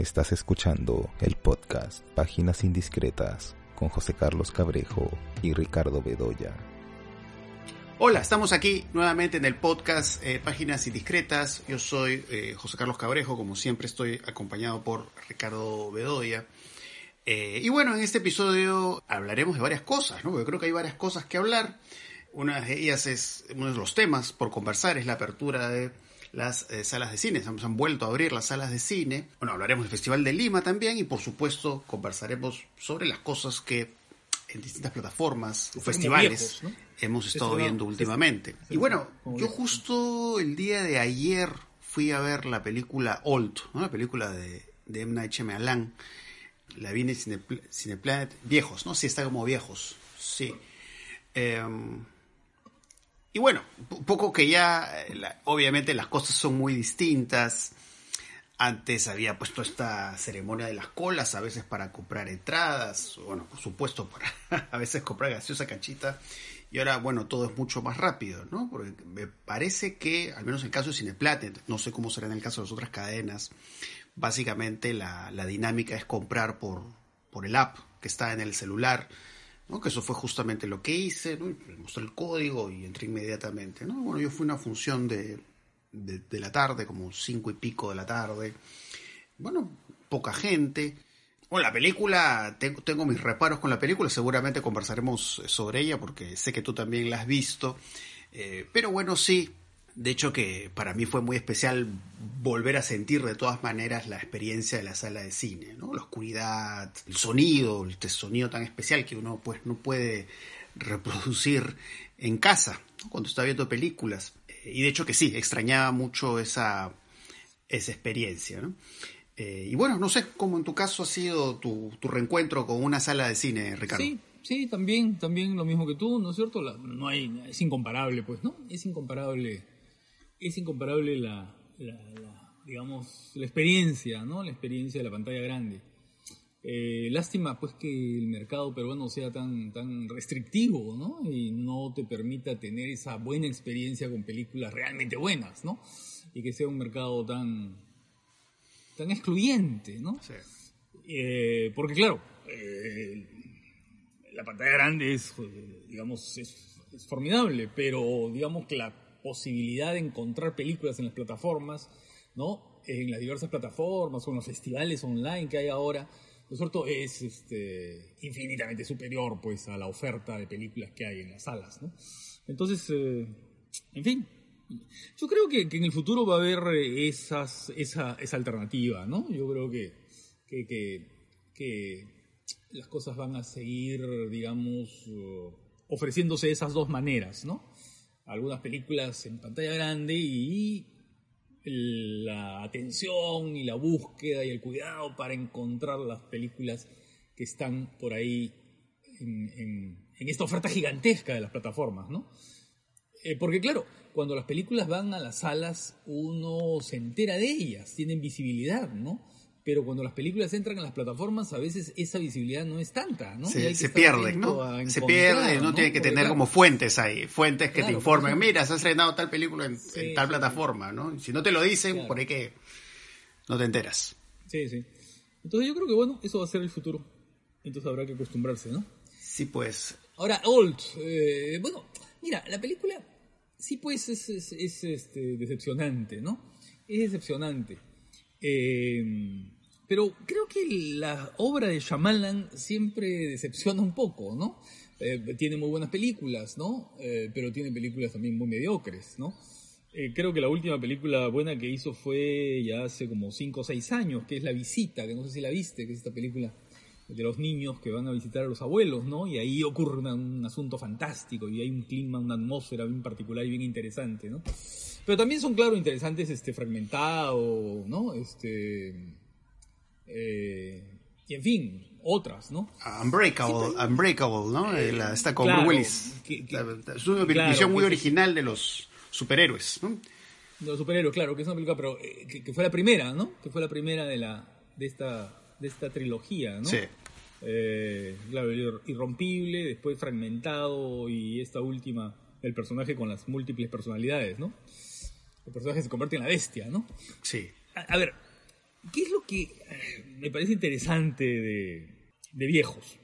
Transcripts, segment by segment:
Estás escuchando el podcast Páginas Indiscretas con José Carlos Cabrejo y Ricardo Bedoya. Hola, estamos aquí nuevamente en el podcast eh, Páginas Indiscretas. Yo soy eh, José Carlos Cabrejo, como siempre estoy acompañado por Ricardo Bedoya. Eh, y bueno, en este episodio hablaremos de varias cosas, ¿no? Creo que hay varias cosas que hablar. Una de ellas es, uno de los temas por conversar, es la apertura de las eh, salas de cine. Se han vuelto a abrir las salas de cine. Bueno, hablaremos del Festival de Lima también y por supuesto conversaremos sobre las cosas que en distintas plataformas o festivales hemos estado viendo últimamente. y bueno, yo justo el día de ayer fui a ver la película Old, ¿no? la película de, de M. Night Shyamalan. La vi en Cineplanet. Viejos, ¿no? Sí, está como viejos. Sí. Em, y bueno, poco que ya, obviamente las cosas son muy distintas. Antes había puesto esta ceremonia de las colas, a veces para comprar entradas, bueno, por supuesto, para a veces comprar gaseosa cachita. Y ahora, bueno, todo es mucho más rápido, ¿no? Porque me parece que, al menos en el caso de Cineplanet, no sé cómo será en el caso de las otras cadenas, básicamente la, dinámica es comprar por, por el app que está en el celular que eso fue justamente lo que hice, ¿no? mostré el código y entré inmediatamente. ¿no? Bueno, yo fui a una función de, de, la tarde, como cinco y pico de la tarde. Bueno, poca gente. Bueno, la película, tengo, tengo mis reparos con la película, seguramente conversaremos sobre ella porque sé que tú también la has visto. Eh, pero bueno, sí, de hecho que para mí fue muy especial volver a sentir de todas maneras la experiencia de la sala de cine, ¿no? La oscuridad, el sonido, el sonido tan especial que uno pues no puede reproducir en casa cuando está viendo películas. Eh, y de hecho que sí, extrañaba mucho esa, esa experiencia, ¿no? Eh, y bueno, no sé cómo en tu caso ha sido tu, tu reencuentro con una sala de cine, Ricardo. Sí, sí, también, también lo mismo que tú, ¿no es cierto? no hay, es incomparable, pues, ¿no? Es incomparable es incomparable la, digamos, la experiencia, ¿no? La experiencia de la pantalla grande. Eh, lástima pues que el mercado peruano sea tan, tan restrictivo, ¿no? Y no te permita tener esa buena experiencia con películas realmente buenas, ¿no? Y que sea un mercado tan, tan excluyente, ¿no? Sí. Eh, porque claro, eh, la pantalla grande es, digamos, es, es formidable, pero digamos que la posibilidad de encontrar películas en las plataformas, ¿no? En las diversas plataformas o en los festivales online que hay ahora, ¿no es cierto? Es este, infinitamente superior, pues, a la oferta de películas que hay en las salas, ¿no? Entonces, eh, en fin, yo creo que, en el futuro va a haber eh, esas, esa, esa alternativa, ¿no? Yo creo que, que, que, las cosas van a seguir, digamos, ofreciéndose esas dos maneras, ¿no? Algunas películas en pantalla grande y la atención y la búsqueda y el cuidado para encontrar las películas que están por ahí en, esta oferta gigantesca de las plataformas, ¿no? Eh, porque claro, cuando las películas van a las salas, uno se entera de ellas, tienen visibilidad, ¿no? Pero cuando las películas entran en las plataformas, a veces esa visibilidad no es tanta, ¿no? Se, se pierde, ¿no? Se pierde, ¿no? Tiene que tener como fuentes ahí, fuentes que te informen, mira, se ha estrenado tal película en, tal plataforma, ¿no? Si no te lo dicen, por ahí que no te enteras. Sí, sí. Entonces yo creo que, bueno, eso va a ser el futuro. Entonces habrá que acostumbrarse, ¿no? Sí, pues. Ahora, Old, eh, bueno, mira, la película sí, pues es, es, es este, decepcionante, ¿no? Es decepcionante. Eh, pero creo que la obra de Shyamalan siempre decepciona un poco, ¿no? Eh, tiene muy buenas películas, ¿no? Eh, pero tiene películas también muy mediocres, ¿no? creo que la última película buena que hizo fue ya hace como 5 o 6 años, que es La Visita, que no sé si la viste, que es esta película de los niños que van a visitar a los abuelos, ¿no? Y ahí ocurre un asunto fantástico y hay un clima, una atmósfera bien particular y bien interesante, ¿no? Pero también son, claro, interesantes, este, fragmentado, ¿no? Este, eh, y en fin, otras, ¿no? Unbreakable, Unbreakable, ¿no? Eh, está con Bruce Willis. es una visión muy original de los superhéroes, ¿no? De los superhéroes, claro, que es una película, pero eh, que, fue la primera, ¿no? Que fue la primera de la de esta de esta trilogía, ¿no? Sí. Claro, irrompible, después fragmentado y esta última, el personaje con las múltiples personalidades, ¿no? el personaje se convierte en la bestia, ¿no? Sí. A, ver, ¿Qué es lo que eh, me parece interesante de, de viejos?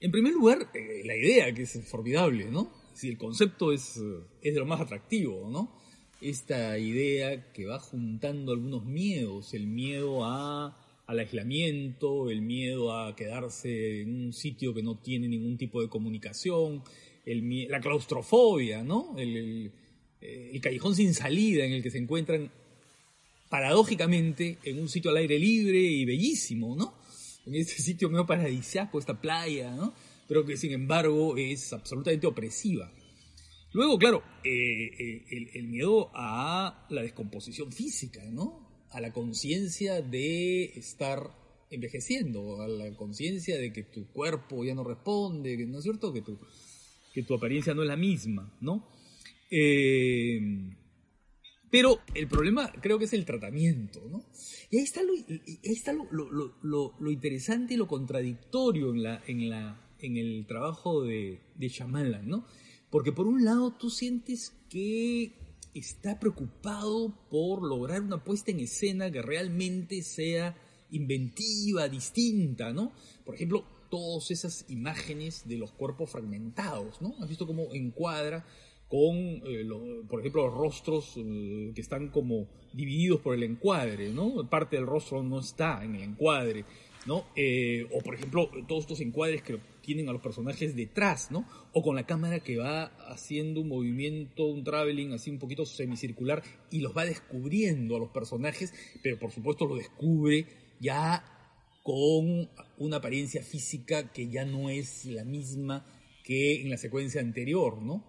En primer lugar, eh, la idea, que es formidable, ¿no? Si el concepto es, eh, es de lo más atractivo, ¿no? Esta idea que va juntando algunos miedos, el miedo a, al aislamiento, el miedo a quedarse en un sitio que no tiene ningún tipo de comunicación, la claustrofobia, ¿no? El, el, callejón sin salida en el que se encuentran paradójicamente en un sitio al aire libre y bellísimo, ¿no? En este sitio medio paradisiaco, esta playa, ¿no? Pero que sin embargo es absolutamente opresiva. Luego, claro, eh, eh, el, miedo a la descomposición física, ¿no? A la conciencia de estar envejeciendo, a la conciencia de que tu cuerpo ya no responde, ¿no es cierto? Que tu, que tu apariencia no es la misma, ¿no? Eh, pero el problema creo que es el tratamiento, ¿no? Y ahí está lo, está lo, lo, lo, lo interesante y lo contradictorio en, la, en, la, en el trabajo de, de ¿no? Porque por un lado tú sientes que está preocupado por lograr una puesta en escena que realmente sea inventiva, distinta, ¿no? Por ejemplo, todas esas imágenes de los cuerpos fragmentados, ¿no? Has visto cómo encuadra con, eh, por ejemplo, los rostros eh, que están como divididos por el encuadre, ¿no? Parte del rostro no está en el encuadre, ¿no? Eh, o, por ejemplo, todos estos encuadres que tienen a los personajes detrás, ¿no? O con la cámara que va haciendo un movimiento, un traveling así un poquito semicircular y los va descubriendo a los personajes, pero por supuesto lo descubre ya con una apariencia física que ya no es la misma que en la secuencia anterior, ¿no?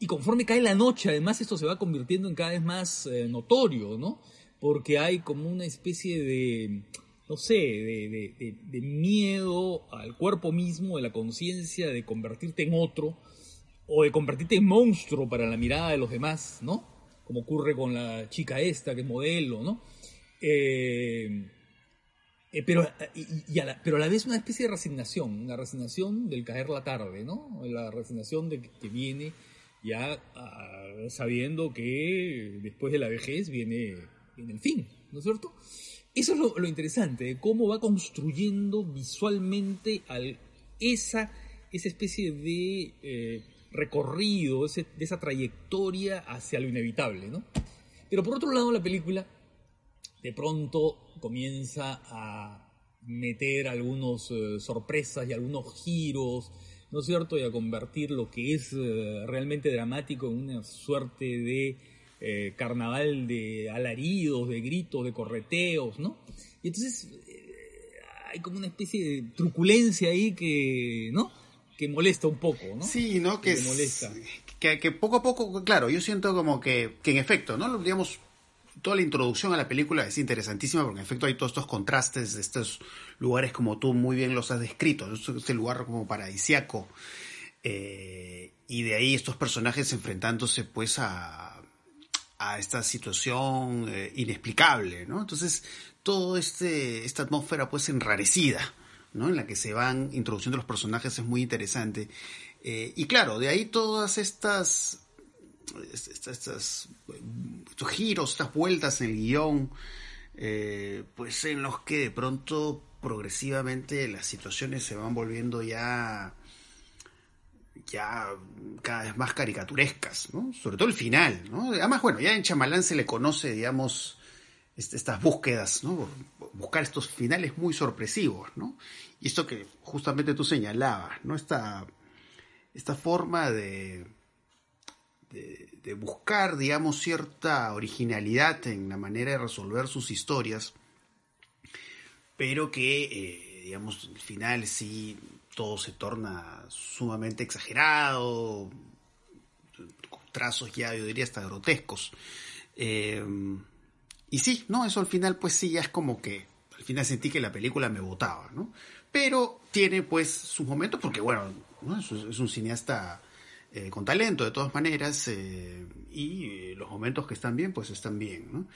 Y conforme cae la noche, además, esto se va convirtiendo en cada vez más eh, notorio, ¿no? Porque hay como una especie de, no sé, de, de, de miedo al cuerpo mismo, de la conciencia de convertirte en otro, o de convertirte en monstruo para la mirada de los demás, ¿no? Como ocurre con la chica esta, que es modelo, ¿no? Eh, eh, pero, y, y a la, pero a la vez una especie de resignación, una resignación del caer la tarde, ¿no? La resignación de que, viene ya uh, sabiendo que después de la vejez viene, viene el fin, ¿no es cierto? Eso es lo, interesante, cómo va construyendo visualmente al, esa, esa especie de eh, recorrido, de esa trayectoria hacia lo inevitable, ¿no? Pero por otro lado, la película de pronto comienza a meter algunas eh, sorpresas y algunos giros, ¿no es cierto? Y a convertir lo que es eh, realmente dramático en una suerte de eh, carnaval de alaridos, de gritos, de correteos, ¿no? Y entonces eh, hay como una especie de truculencia ahí que, ¿no? Que molesta un poco, ¿no? Sí, ¿no? Que, que es, molesta. Que, que, poco a poco, claro, yo siento como que, que en efecto, ¿no? Digamos, toda la introducción a la película es interesantísima porque en efecto hay todos estos contrastes de estos lugares como tú muy bien los has descrito, este lugar como paradisiaco eh, y de ahí estos personajes enfrentándose pues a, a esta situación eh, inexplicable, ¿no? Entonces todo este esta atmósfera pues enrarecida, ¿no? En la que se van introduciendo los personajes es muy interesante eh, y claro de ahí todas estas estas, estas, estos giros, estas vueltas en el guion, eh, pues en los que de pronto progresivamente las situaciones se van volviendo ya ya cada vez más caricaturescas, ¿no? Sobre todo el final, ¿no? Además, bueno, ya en Chamalán se le conoce, digamos, estas búsquedas, ¿no? Buscar estos finales muy sorpresivos, ¿no? Y esto que justamente tú señalabas, ¿no? Esta, esta forma de, de, de, buscar, digamos, cierta originalidad en la manera de resolver sus historias, pero que, eh, digamos, al final sí todo se torna sumamente exagerado, trazos ya, yo diría, hasta grotescos. Eh, y sí, no, eso al final, pues sí, ya es como que al final sentí que la película me botaba, ¿no? Pero tiene pues sus momentos, porque bueno, ¿no? es, es un cineasta eh, con talento de todas maneras, eh, y eh, los momentos que están bien, pues están bien, ¿no?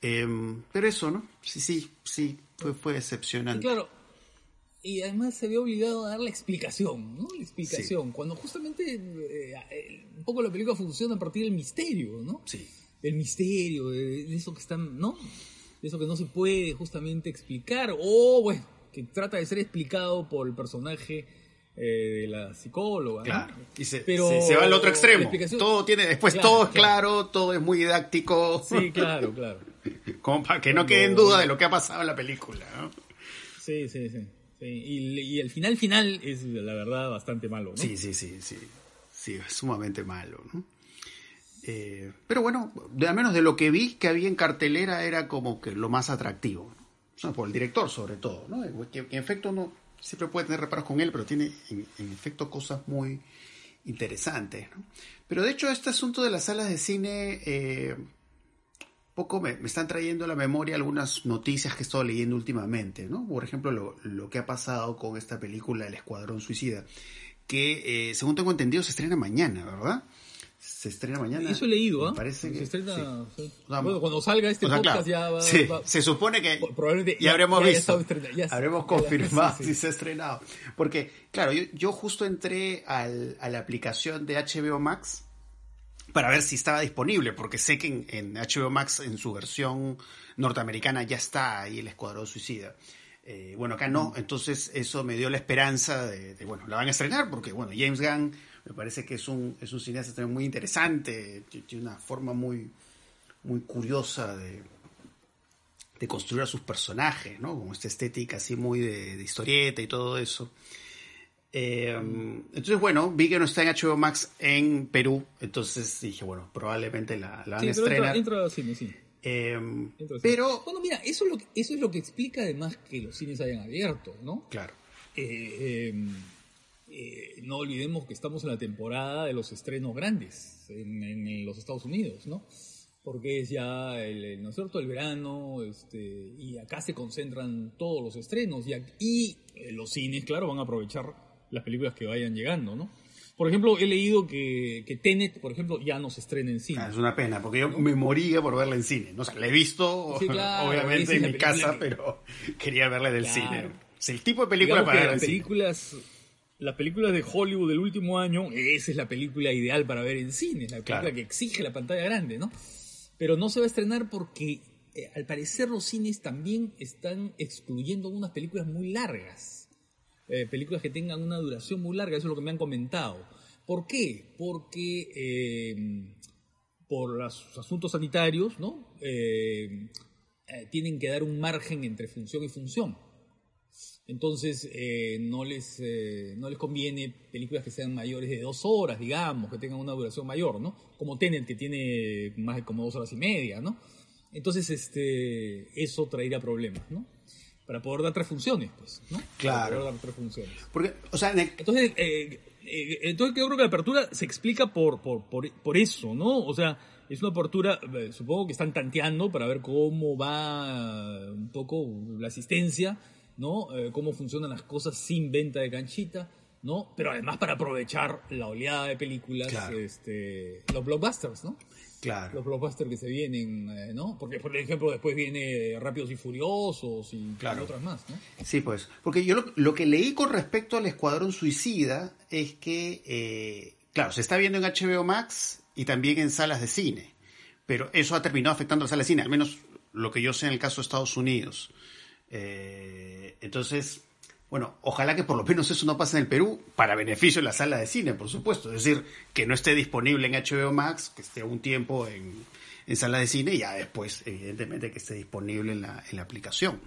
Pero eso, ¿no? Sí, sí, sí, fue, fue decepcionante. Y claro, y además se ve obligado a dar la explicación, ¿no? La explicación, sí. cuando justamente eh, un poco la película funciona a partir del misterio, ¿no? Sí. Del misterio, de, eso que están, ¿no? de eso que no se puede justamente explicar, o bueno, que trata de ser explicado por el personaje eh, de la psicóloga. ¿no? Claro. Y se, Pero se- se va al otro extremo. Todo tiene, después Claro, todo es claro. claro, todo es muy didáctico. Sí, claro, claro. Como para que no quede en duda de lo que ha pasado en la película, ¿no? Sí, sí, sí. Sí. Y, y el final final es, la verdad, bastante malo, ¿no? Sí, sí, sí, sí. Sí, es sumamente malo, ¿no? Eh, pero bueno, de, al menos de lo que vi que había en cartelera era como que lo más atractivo. ¿no? O sea, por el director sobre todo, ¿no? Que en efecto uno siempre puede tener reparos con él, pero tiene en, en efecto cosas muy interesantes, ¿no? Pero de hecho este asunto de las salas de cine... eh, poco me, me están trayendo a la memoria algunas noticias que he estado leyendo últimamente, ¿no? Por ejemplo, lo, lo que ha pasado con esta película El Escuadrón Suicida, que eh, según tengo entendido se estrena mañana, ¿verdad? Se estrena mañana. Eso he leído, ¿ah? Me parece que Se estrena, sí. sí. O sea, bueno, cuando salga este o sea, podcast claro, ya va, sí, va- se supone que probablemente ya, ya- habremos ya visto, ya- habremos confirmado si se ha estrenado. Porque, claro, yo, yo justo entré al- a la aplicación de HBO Max para ver si estaba disponible, porque sé que en, en HBO Max, en su versión norteamericana, ya está ahí el Escuadrón Suicida. Eh, bueno, acá no, entonces eso me dio la esperanza de, de, bueno, la van a estrenar, porque, bueno, James Gunn me parece que es un, es un cineasta también muy interesante, tiene una forma muy, muy curiosa de, de construir a sus personajes, ¿no? Con esta estética así muy de, de historieta y todo eso. Eh, entonces, bueno, vi que no está en HBO Max en Perú, entonces dije, bueno, probablemente la, la van Sí, a entra, estrenar. entra al cine, sí. Eh, Entra cine. pero, Bueno, mira, eso es, lo que, eso es lo que explica además que los cines hayan abierto, ¿no? claro, Eh, eh, eh, no olvidemos que estamos en la temporada de los estrenos grandes en, en los Estados Unidos, ¿no? Porque es ya, el, el- ¿no es cierto?, el verano, este, y acá se concentran todos los estrenos, y, ac- y, eh, los cines, claro, van a aprovechar las películas que vayan llegando, ¿no? Por ejemplo, he leído que, que Tenet, por ejemplo, ya no se estrena en cine. Ah, es una pena, porque yo me moría por verla en cine. No, o sea, la he visto, Sí, claro, esa obviamente, en mi casa, que- pero quería verla en el Claro. cine. Es el tipo de película Digamos para ver en las cine. películas, las películas de Hollywood del último año, esa es la película ideal para ver en cine, la película Claro. que exige la pantalla grande, ¿no? Pero no se va a estrenar porque eh, al parecer los cines también están excluyendo unas películas muy largas. Eh, películas que tengan una duración muy larga, eso es lo que me han comentado. ¿Por qué? Porque eh, por los asuntos sanitarios, ¿no? Eh, tienen que dar un margen entre función y función. Entonces, no, les, no les conviene películas que sean mayores de dos horas, digamos, que tengan una duración mayor, ¿no? Como Tenet, que tiene más de como dos horas y media, ¿no? Entonces, este, eso traerá problemas, ¿no? Para poder dar tres funciones, pues, ¿no? Claro. Para poder dar tres funciones. Porque, o sea, en el- Entonces, eh, eh, entonces yo creo que la apertura se explica por, por, por, por eso, ¿no? O sea, es una apertura, eh, supongo que están tanteando para ver cómo va un poco la asistencia, ¿no? Eh, cómo funcionan las cosas sin venta de canchita, ¿no? Pero además para aprovechar la oleada de películas, Claro. este, los blockbusters, ¿no? Claro. Los blockbusters que se vienen, eh, ¿no? Porque, por ejemplo, después viene Rápidos y Furiosos y, Claro. otras más, ¿no? Sí, pues. Porque yo lo, lo que leí con respecto al Escuadrón Suicida es que, eh, claro, se está viendo en HBO Max y también en salas de cine. Pero eso ha terminado afectando a las salas de cine, al menos lo que yo sé en el caso de Estados Unidos. Eh, entonces, bueno, ojalá que por lo menos eso no pase en el Perú, para beneficio de la sala de cine, por supuesto. Es decir, que no esté disponible en HBO Max, que esté un tiempo en, en sala de cine y ya después, evidentemente, que esté disponible en la, en la aplicación.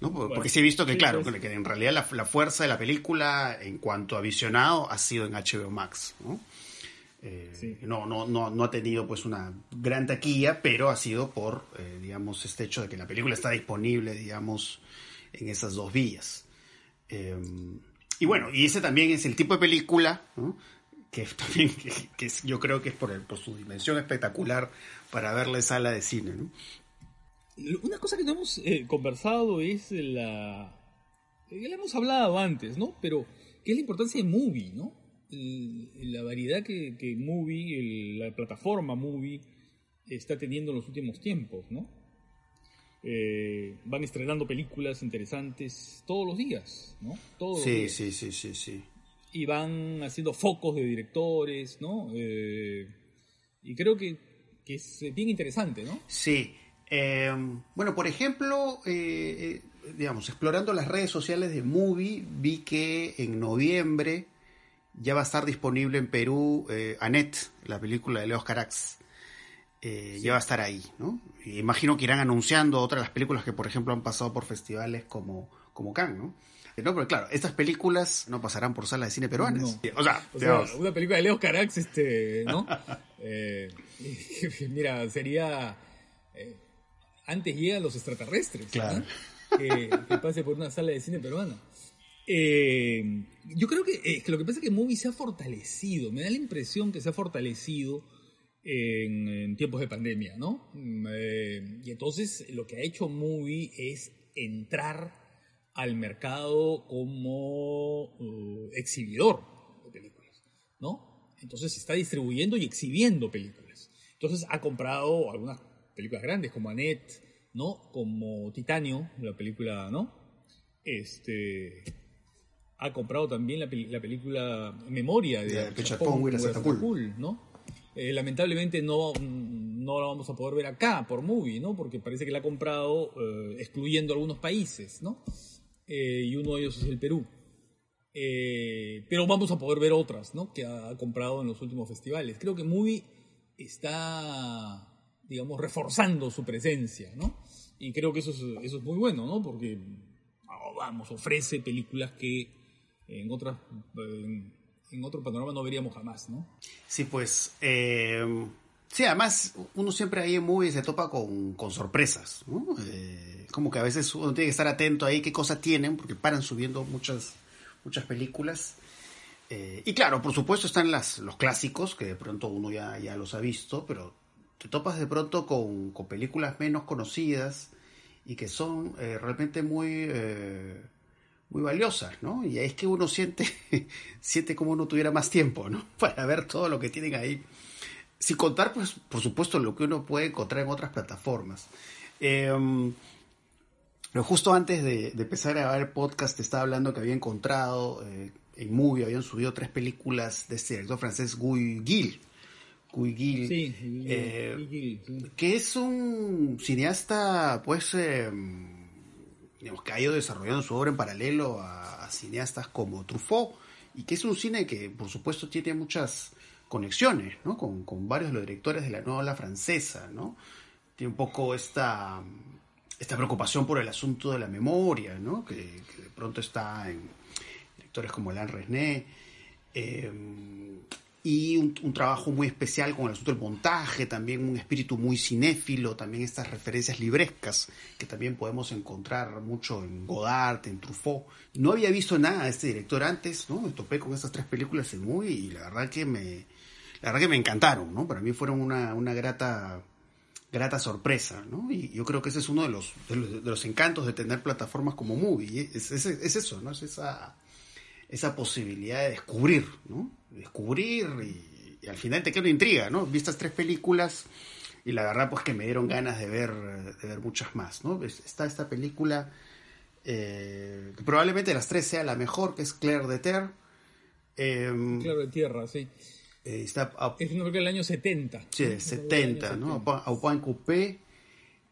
¿no? Por- Bueno, Porque sí he visto que, sí, claro, que en realidad la, la fuerza de la película en cuanto a visionado ha sido en HBO Max. ¿no? Eh, Sí. no, no, no, no ha tenido pues una gran taquilla, pero ha sido por, eh, digamos, este hecho de que la película está disponible, digamos, en esas dos vías. Eh, y bueno, y ese también es el tipo de película que también que, yo creo que es por, su dimensión espectacular para verla en sala de cine. ¿no? Una cosa que no hemos eh, conversado es la... Ya la hemos hablado antes, ¿no? Pero, ¿qué es la importancia de Movie, ¿no? La variedad que, Movie, la plataforma Movie, está teniendo en los últimos tiempos, ¿no? Eh, van estrenando películas interesantes todos los días, ¿no? Todos los días. sí, sí, sí, sí. y van haciendo focos de directores, ¿no? Eh, y creo que, que es bien interesante, ¿no? Sí. Eh, bueno, por ejemplo, eh, digamos, explorando las redes sociales de Movie, vi que en noviembre ya va a estar disponible en Perú Annette, la película de Leo Carax. Eh, Ya va a estar ahí, ¿no? Y imagino que irán anunciando otras de las películas que, por ejemplo, han pasado por festivales como, como Cannes, ¿no? Eh, No, pero claro, estas películas no pasarán por salas de cine peruanas. No. O sea, O sea, una película de Leo Carax, este, ¿no? Eh, mira, sería. eh, antes llegan los extraterrestres. Claro. ¿no? Que, que pase por una sala de cine peruana. Eh, yo creo que, eh, que lo que pasa es que Movie se ha fortalecido. Me da la impresión que se ha fortalecido en, en tiempos de pandemia, ¿no? Mm, eh, y entonces lo que ha hecho Movie es entrar al mercado como eh, exhibidor de películas, ¿no? Entonces está distribuyendo y exhibiendo películas. Entonces ha comprado algunas películas grandes como Annette, ¿no? Como Titanio, la película, ¿no? Este ha comprado también la, película Memoria de De. ¿no? Eh, lamentablemente no, no la vamos a poder ver acá por movie, ¿no? Porque parece que la ha comprado eh, excluyendo algunos países, ¿no? Eh, y uno de ellos es el Perú. Pero vamos a poder ver otras, ¿no? Que ha comprado en los últimos festivales. Creo que Movie está, digamos, reforzando su presencia, ¿no? Y creo que eso es, eso es muy bueno, ¿no? Porque, oh, vamos, ofrece películas que en otras, en otro panorama no veríamos jamás, ¿no? Sí, pues. eh, sí, además, uno siempre ahí en movies se topa con, con sorpresas. ¿no? Eh, como que a veces uno tiene que estar atento ahí qué cosas tienen, porque paran subiendo muchas, muchas películas. Eh, y claro, por supuesto están las, los clásicos, que de pronto uno ya, ya los ha visto, pero te topas de pronto con, con películas menos conocidas y que son realmente muy. Muy valiosas, ¿no? Y es que uno siente, siente como uno tuviera más tiempo, ¿no? Para ver todo lo que tienen ahí. Sin contar, pues, por supuesto, lo que uno puede encontrar en otras plataformas. Eh, pero justo antes de, de empezar a grabar el podcast, te estaba hablando que había encontrado eh, en Movie, habían subido tres películas de este director francés, Guy Gil. Guy Gil. Sí, eh, sí. que es un cineasta, pues, eh, que ha ido desarrollando su obra en paralelo a, cineastas como Truffaut, y que es un cine que, por supuesto, tiene muchas conexiones, ¿no? Con, con varios de los directores de la nueva ola francesa, ¿no? Tiene un poco esta, esta preocupación por el asunto de la memoria, ¿no? Que, que de pronto está en directores como Alain Resnais, eh, y un, un trabajo muy especial con el asunto del montaje, también un espíritu muy cinéfilo, también estas referencias librescas que también podemos encontrar mucho en Godard, en Truffaut. No había visto nada de este director antes, ¿no? Me topé con estas tres películas en muy y la verdad que me, la verdad que me encantaron, ¿no? Para mí fueron una, una grata grata sorpresa, ¿no? Y yo creo que ese es uno de los, de los, encantos de tener plataformas como Movie, ¿eh? es, es eso, ¿no? Es esa, esa posibilidad de descubrir, ¿no? Descubrir y, y al final te queda una intriga, ¿no? Vi estas tres películas y la verdad pues que me dieron ganas de ver, de ver muchas más, ¿no? Es- Está esta película eh, que probablemente de las tres sea la mejor, que es Claire de Terre. Eh, Claro, de tierra, sí. eh, está a- Es creo que el año 70. Sí, del 70, año ¿no? 70. Au Pain Coupé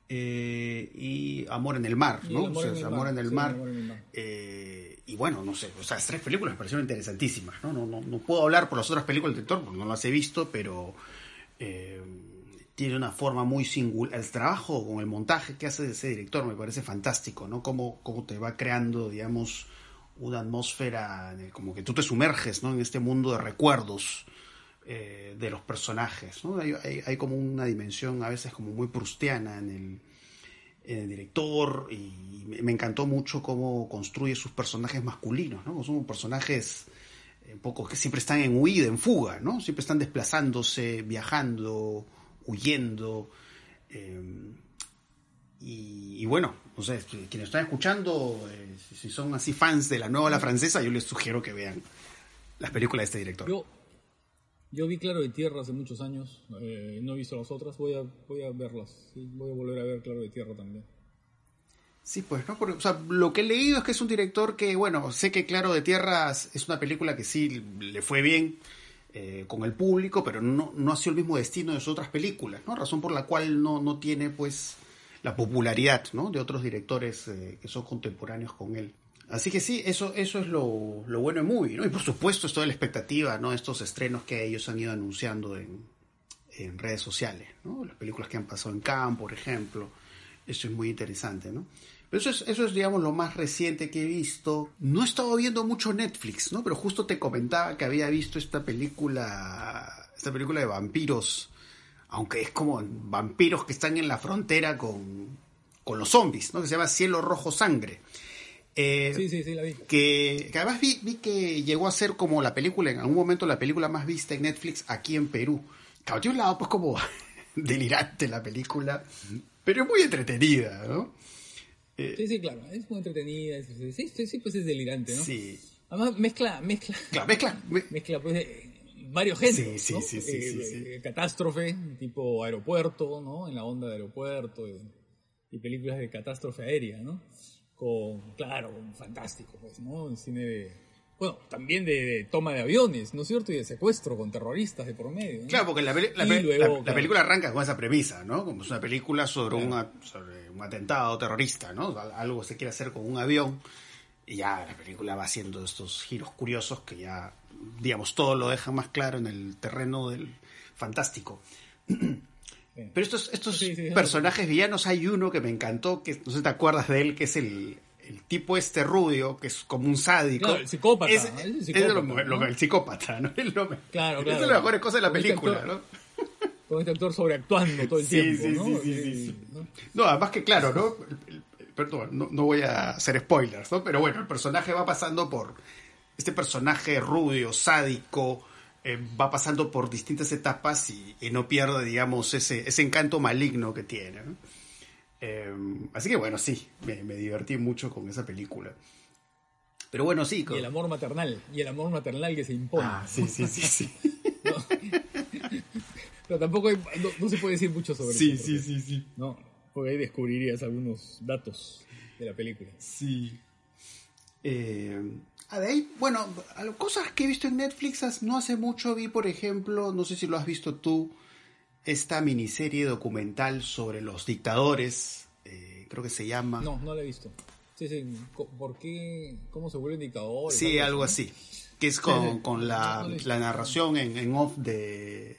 eh, y Amor en el Mar, ¿no? el O sea, Amor en el Amor Mar, en el sí, Mar. Amor en el Mar. Eh, y bueno, no sé, o sea, las tres películas me parecieron interesantísimas, ¿no? No, no, no puedo hablar por las otras películas del director, porque no las he visto, pero eh, tiene una forma muy singular. El trabajo con el montaje que hace ese director me parece fantástico, ¿no? Cómo, cómo te va creando, digamos, una atmósfera, el- como que tú te sumerges, ¿no? En este mundo de recuerdos eh, de los personajes, ¿no? Hay, hay- hay como una dimensión a veces como muy prustiana en el, el director y me, encantó mucho cómo construye sus personajes masculinos, ¿no? Son personajes eh, un poco que siempre están en huida, en fuga, ¿no? Siempre están desplazándose, viajando, huyendo. eh, y, bueno, no sé, quienes están escuchando, eh, si- son así fans de la nueva ola francesa, yo les sugiero que vean las películas de este director. Yo vi Claro de Tierra hace muchos años, eh, no he visto las otras, voy a, voy a verlas, voy a volver a ver Claro de Tierra también. Sí, pues, ¿no? Porque, o sea, lo que he leído es que es un director que, bueno, sé que Claro de Tierras es una película que sí le fue bien eh, con el público, pero no, no ha sido el mismo destino de sus otras películas, ¿no? Razón por la cual no, no tiene, pues, la popularidad ¿no? de otros directores eh, que son contemporáneos con él. Así que sí, eso, eso es lo, lo bueno de Movie, ¿no? Y por supuesto es toda la expectativa, ¿no? Estos estrenos que ellos han ido anunciando en, en redes sociales, ¿no? Las películas que han pasado en Cannes, por ejemplo. Eso es muy interesante, ¿no? Pero eso es, eso es, digamos, lo más reciente que he visto. No he estado viendo mucho Netflix, ¿no? Pero justo te comentaba que había visto esta película, esta película de vampiros, aunque es como vampiros que están en la frontera con, con los zombies, ¿no? Que se llama Cielo Rojo Sangre. Eh, sí, sí, sí, la vi. Que, que además vi, vi, que llegó a ser como la película, en algún momento la película más vista en Netflix aquí en Perú. Claro, de un lado, pues como delirante la película, pero es muy entretenida, ¿no? Eh, sí, sí, claro, es muy entretenida, es, sí, sí, sí, pues es delirante, ¿no? Sí. Además mezcla, mezcla, claro, mezcla, mezcla pues varios géneros, sí, ¿no? sí, sí, eh, sí, sí, eh, catástrofe, tipo aeropuerto, ¿no? En la onda de aeropuerto y, y películas de catástrofe aérea, ¿no? Con, claro, fantástico, pues, ¿no? Un cine de, bueno, también de, de, toma de aviones, ¿no es cierto? Y de secuestro con terroristas de por medio. ¿no? Claro, porque la, la, película arranca con esa premisa, ¿no? Como es una película sobre, claro. una, sobre un atentado terrorista, ¿no? Algo se quiere hacer con un avión y ya la película va haciendo estos giros curiosos que ya, digamos, todo lo deja más claro en el terreno del fantástico. Pero estos, estos sí, sí, personajes villanos, hay uno que me encantó, que no sé si te acuerdas de él, que es el, el tipo este rubio, que es como un sádico. Claro, el psicópata. Es, el, psicópata, es lo, ¿no? lo, el psicópata, ¿no? Es lo, claro, claro. Es de las mejores cosas de la película, este actor, ¿no? Con este actor sobreactuando todo el tiempo, sí, ¿no? Sí, sí, sí, sí. ¿no? no, además que claro, ¿no? Perdón, no, no voy a hacer spoilers, ¿no? Pero bueno, el personaje va pasando por... Este personaje rubio, sádico, eh, va pasando por distintas etapas y, y, no pierde, digamos, ese, ese encanto maligno que tiene. ¿no? Eh, así que bueno, sí, me, me, divertí mucho con esa película. Pero bueno, sí. Con... Y el amor maternal, y el amor maternal que se impone. Ah, sí, sí, sí, sí. ¿No? Pero tampoco hay, no, no, se puede decir mucho sobre sí, eso. Sí, sí, sí, sí. No, porque ahí descubrirías algunos datos de la película. Sí. Eh, de ahí, bueno, cosas que he visto en Netflix no hace mucho vi, por ejemplo, no sé si lo has visto tú, esta miniserie documental sobre los dictadores, eh, creo que se llama. No, no la he visto. Sí, sí, ¿por qué? ¿Cómo se vuelven dictadores? Sí, algo así. Que es con, con la, la, narración en, en off de,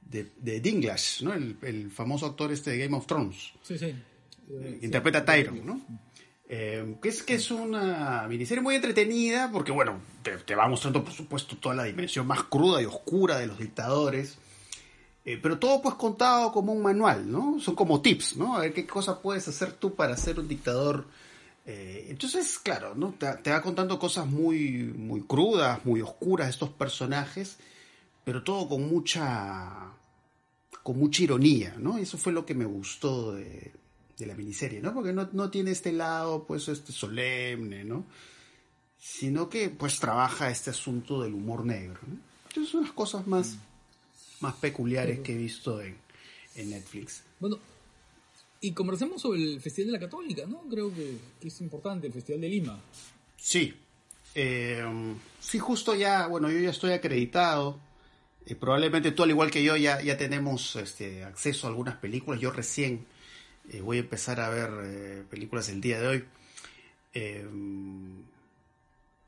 de, de Dinklage, ¿no? El, el, famoso actor este de Game of Thrones. Sí, sí. Eh, interpreta a Tyron, ¿no? Eh, que es que es una miniserie muy entretenida porque bueno te, va mostrando por supuesto toda la dimensión más cruda y oscura de los dictadores. Eh, pero todo pues contado como un manual no son como tips no a ver qué cosas puedes hacer tú para ser un dictador. Eh, entonces claro no te, te, va contando cosas muy muy crudas muy oscuras estos personajes pero todo con mucha con mucha ironía no eso fue lo que me gustó de de la miniserie, ¿no? Porque no, no tiene este lado, pues, este solemne, ¿no? Sino que, pues, trabaja este asunto del humor negro, ¿no? Entonces, son las cosas más, mm. más peculiares que he visto en, en, Netflix. Bueno, y conversemos sobre el Festival de la Católica, ¿no? Creo que, que es importante, el Festival de Lima. Sí. Eh, sí, justo ya, bueno, yo ya estoy acreditado. Eh, probablemente tú, al igual que yo, ya, ya tenemos este, acceso a algunas películas. Yo recién eh, voy a empezar a ver eh, películas el día de hoy. Eh,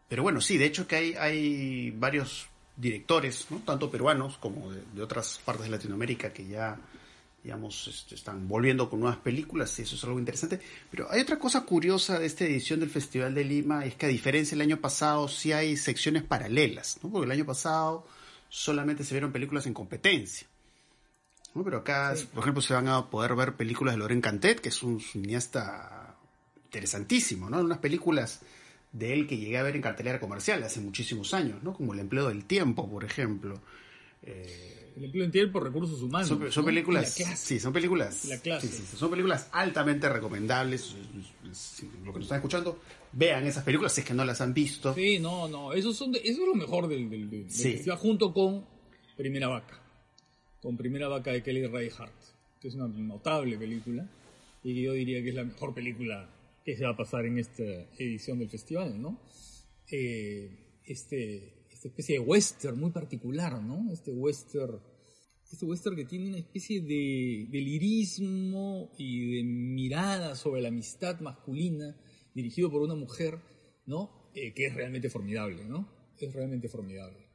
pero bueno, sí, de hecho que hay, hay varios directores, ¿no? tanto peruanos como de, de, otras partes de Latinoamérica que ya, digamos, este, están volviendo con nuevas películas y eso es algo interesante. Pero hay otra cosa curiosa de esta edición del Festival de Lima, es que a diferencia del año pasado sí hay secciones paralelas, ¿no? porque el año pasado solamente se vieron películas en competencia. ¿No? Pero acá, sí. por ejemplo, se van a poder ver películas de Loren Cantet, que es un cineasta interesantísimo, ¿no? Unas películas de él que llegué a ver en cartelera comercial hace muchísimos años, ¿no? Como El empleo del tiempo, por ejemplo. Eh, el empleo del tiempo recursos humanos. Son, son ¿no? películas. Sí, son películas. La clase. Sí, sí, son películas altamente recomendables. Lo que nos están escuchando, vean esas películas si es que no las han visto. Sí, no, no. Eso, son de, eso es lo mejor del, del, del festival, junto con Primera Vaca con Primera Vaca de Kelly Reichardt, que es una notable película y que yo diría que es la mejor película que se va a pasar en esta edición del festival, ¿no? Eh, este, esta especie de western muy particular, ¿no? Este western este western que tiene una especie de, de lirismo y de mirada sobre la amistad masculina dirigido por una mujer, ¿no? Eh, que es realmente formidable, ¿no? Es realmente formidable.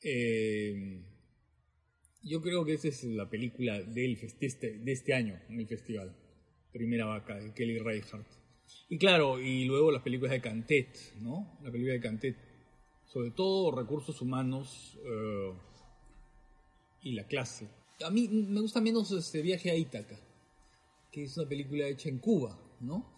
Eh, yo creo que esa es la película del de, este, de este año en el festival. Primera vaca de Kelly Reichardt. Y claro, y luego las películas de Cantet, ¿no? La película de Cantet. Sobre todo recursos humanos eh, y la clase. A mí me gusta menos este viaje a Ítaca, que es una película hecha en Cuba, ¿no?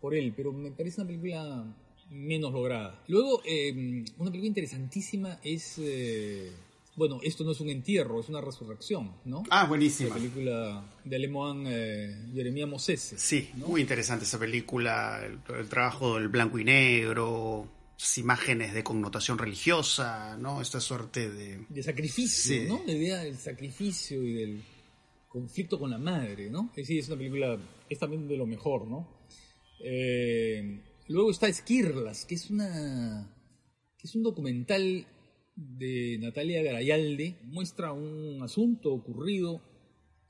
Por él, pero me parece una película menos lograda. Luego, eh, una película interesantísima es... eh, bueno, esto no es un entierro, es una resurrección, ¿no? Ah, La buenísima. película de Alemoan eh, Jeremia Mosese. Sí, ¿no? muy interesante esa película, el, el trabajo del blanco y negro, imágenes de connotación religiosa, ¿no? Esta suerte de... de sacrificio, Sí. ¿no? La idea del sacrificio y del conflicto con la madre, ¿no? Es decir, es una película, es también de lo mejor, ¿no? Eh, luego está Esquirlas, que es una, que es un documental de Natalia Garayalde, muestra un asunto ocurrido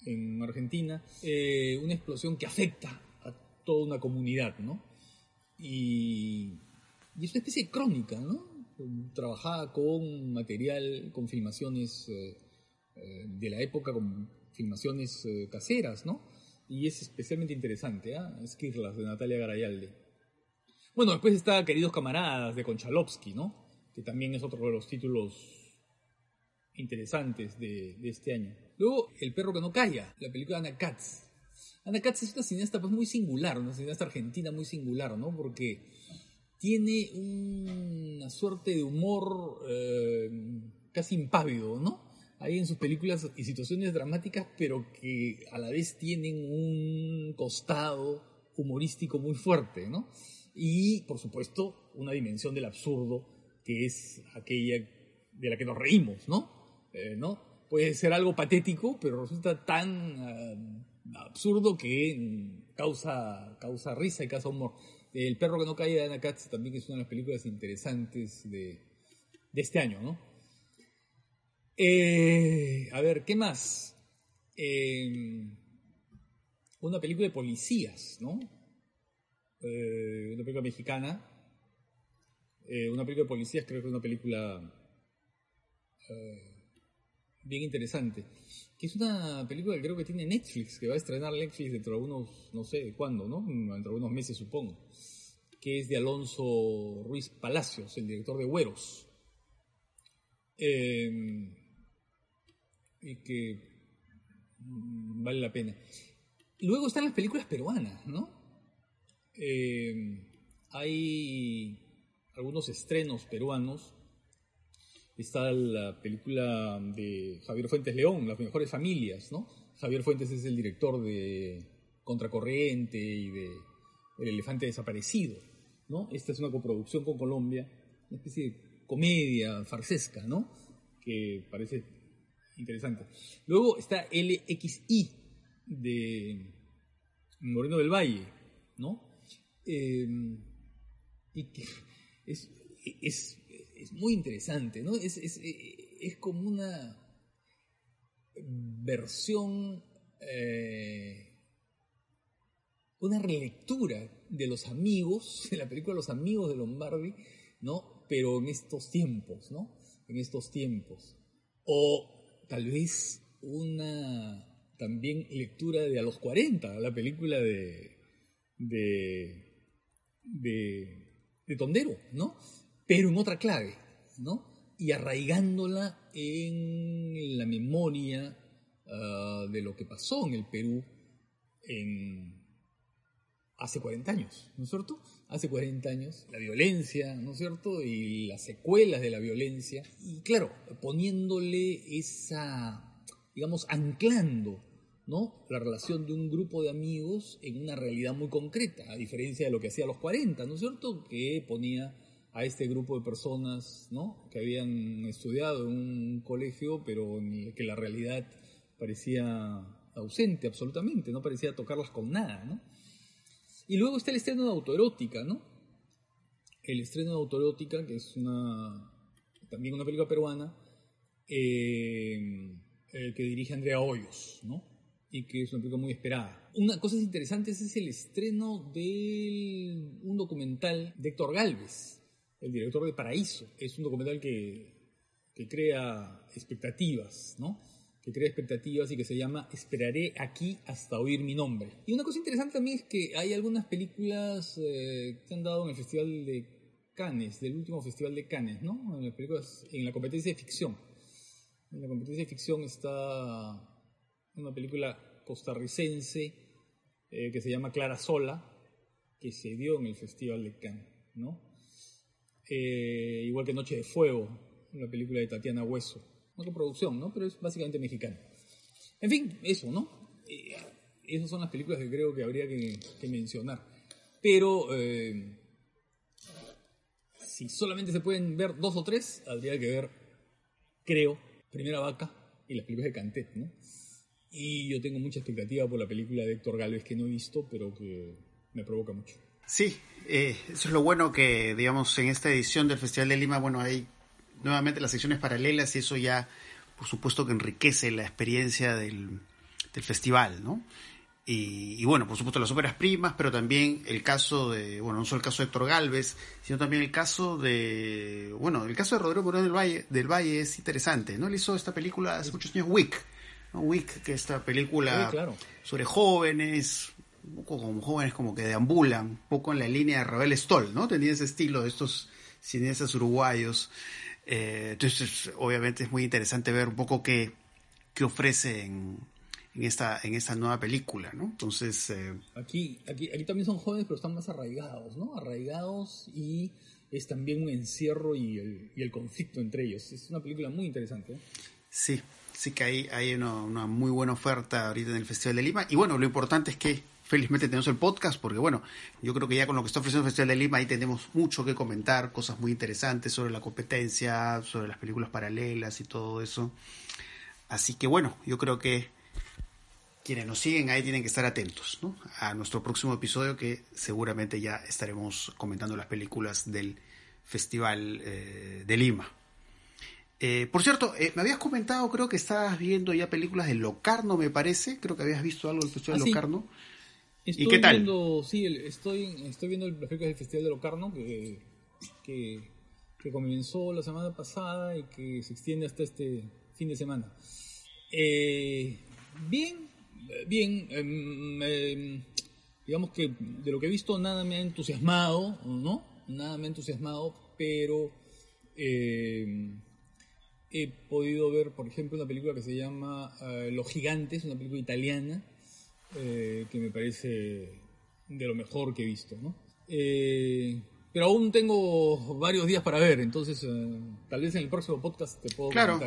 en Argentina, eh, una explosión que afecta a toda una comunidad, ¿no? Y, es una especie de crónica, ¿no? Trabajada con material, con filmaciones eh, eh, de la época, con filmaciones caseras, ¿no? Y es especialmente interesante, ¿ah? Esquirlas, de Natalia Garayalde. Bueno, después está Queridos Camaradas, de Konchalovsky, ¿no? Que también es otro de los títulos interesantes de, este año. Luego, El perro que no calla, la película de Ana Katz. Ana Katz es una cineasta pues, muy singular, una cineasta argentina muy singular, ¿no? Porque tiene una suerte de humor eh, casi impávido, ¿no? Hay en sus películas y situaciones dramáticas, pero que a la vez tienen un costado humorístico muy fuerte, ¿no? Y, por supuesto, una dimensión del absurdo, que es aquella de la que nos reímos, ¿no? Eh, ¿no? Puede ser algo patético, pero resulta tan eh, absurdo que mm, causa, causa risa y causa humor. El perro que no cae de Anna Katz también es una de las películas interesantes de, este año, ¿no? Eh, a ver, ¿qué más? Una película de policías, ¿no? Una película mexicana. Eh, una película de policías, creo que es una película eh, bien interesante. Que es una película que creo que tiene Netflix, que va a estrenar Netflix dentro de unos, no sé cuándo, ¿no? Dentro de unos meses, supongo. Que es de Alonso Ruiz Palacios, el director de Güeros. Eh, y que mm, vale la pena. Luego están las películas peruanas, ¿no? Eh, hay algunos estrenos peruanos. Está la película de Javier Fuentes León, Las mejores familias, ¿no? Javier Fuentes es el director de Contracorriente y de El elefante desaparecido, ¿no? Esta es una coproducción con Colombia, una especie de comedia farsesca, ¿no? Que parece interesante. Luego está LXI de Moreno del Valle, ¿no? Eh, y que es, es, es muy interesante, ¿no? Es, es, es como una versión, eh, una relectura de los amigos, de la película Los amigos de Lombardi, ¿no? Pero en estos tiempos, ¿no? En estos tiempos. O tal vez una también lectura de A los 40, la película de, de, de, de Tondero, ¿no? Pero en otra clave, ¿no? Y arraigándola en la memoria uh, de lo que pasó en el Perú en, hace 40 años, ¿no es cierto? Hace 40 años, la violencia, ¿no es cierto? Y las secuelas de la violencia. Y claro, poniéndole esa, digamos, anclando ¿no? la relación de un grupo de amigos en una realidad muy concreta, a diferencia de lo que hacía a los 40, ¿no es cierto? Que ponía a este grupo de personas ¿no? que habían estudiado en un colegio, pero en el que la realidad parecía ausente absolutamente, no parecía tocarlas con nada. ¿no? Y luego está el estreno de Autoerótica, ¿no? El estreno de Autoerótica, que es una también una película peruana, eh, que dirige Andrea Hoyos, ¿no? Y que es una película muy esperada. Una cosa interesante es el estreno de un documental de Héctor Galvez, el director de Paraíso. Es un documental que, que crea expectativas, ¿no? que crea expectativas y que se llama Esperaré aquí hasta oír mi nombre. Y una cosa interesante también es que hay algunas películas eh, que han dado en el Festival de Cannes, del último Festival de Cannes, ¿no? En, las películas, en la competencia de ficción. En la competencia de ficción está una película costarricense eh, que se llama Clara Sola, que se dio en el Festival de Cannes, ¿no? Eh, igual que Noche de Fuego, una película de Tatiana Hueso otra producción, ¿no? Pero es básicamente mexicana. En fin, eso, ¿no? Eh, esas son las películas que creo que habría que, mencionar. Pero si solamente se pueden ver dos o tres, habría que ver, creo, Primera Vaca y las películas de Cantet, ¿no? Y yo tengo mucha expectativa por la película de Héctor Galvez que no he visto, pero que me provoca mucho. Sí, eh, eso es lo bueno que, digamos, en esta edición del Festival de Lima, bueno, hay nuevamente las secciones paralelas y eso ya, por supuesto, que enriquece la experiencia del, festival, ¿no? Y, bueno, por supuesto las óperas primas, pero también el caso de, bueno, no solo el caso de Héctor Galvez, sino también el caso de, bueno, el caso de Rodrigo Moreno del Valle, del Valle es interesante, ¿no? Él hizo esta película hace muchos años, Wick, ¿no? Wick, que es esta película sobre jóvenes, un poco como jóvenes como que deambulan, un poco en la línea de Ravel Stoll, ¿no? Tenía ese estilo de estos cineastas uruguayos. Eh, entonces, obviamente es muy interesante ver un poco qué, qué ofrece en, esta, en esta nueva película, ¿no? Entonces... Eh, aquí, aquí, aquí también son jóvenes, pero están más arraigados, ¿no? Arraigados y es también un encierro y el, y el conflicto entre ellos. Es una película muy interesante. ¿eh? Sí, sí que hay, hay una, muy buena oferta ahorita en el Festival de Lima. Y bueno, lo importante es que felizmente tenemos el podcast, porque bueno, yo creo que ya con lo que está ofreciendo el Festival de Lima ahí tenemos mucho que comentar, cosas muy interesantes sobre la competencia, sobre las películas paralelas y todo eso. Así que bueno, yo creo que quienes nos siguen ahí tienen que estar atentos ¿no? a nuestro próximo episodio que seguramente ya estaremos comentando las películas del Festival eh, de Lima. Eh, por cierto, eh, me habías comentado, creo que estabas viendo ya películas de Locarno, me parece. Creo que habías visto algo del Festival de ah, Locarno. ¿Y qué tal? Viendo, sí, estoy, estoy viendo el del Festival de Locarno que, que, comenzó la semana pasada y que se extiende hasta este fin de semana. Eh, bien, bien, em, em, digamos que de lo que he visto nada me ha entusiasmado, ¿no? Nada me ha entusiasmado, pero em, he podido ver, por ejemplo, una película que se llama eh, Los Gigantes, una película italiana, eh, que me parece de lo mejor que he visto, ¿no? Eh, pero aún tengo varios días para ver, entonces eh, tal vez en el próximo podcast te puedo claro,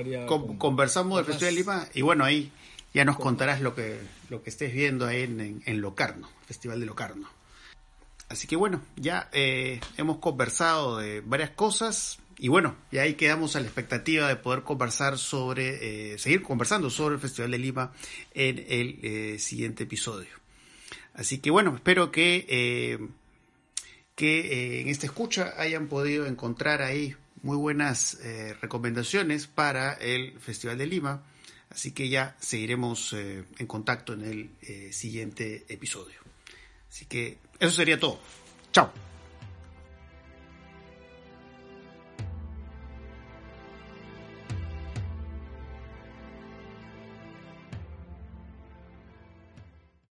conversamos del Festival de Lima y bueno, ahí ya nos contarás lo que, lo que estés viendo ahí en, en, Locarno, Festival de Locarno. Así que bueno, ya hemos conversado de varias cosas, y bueno, y ahí quedamos a la expectativa de poder conversar sobre, eh, seguir conversando sobre el Festival de Lima en el eh, siguiente episodio. Así que bueno, espero que, eh, que en esta escucha hayan podido encontrar ahí muy buenas recomendaciones para el Festival de Lima. Así que ya seguiremos en contacto en el siguiente episodio. Así que eso sería todo. Chao.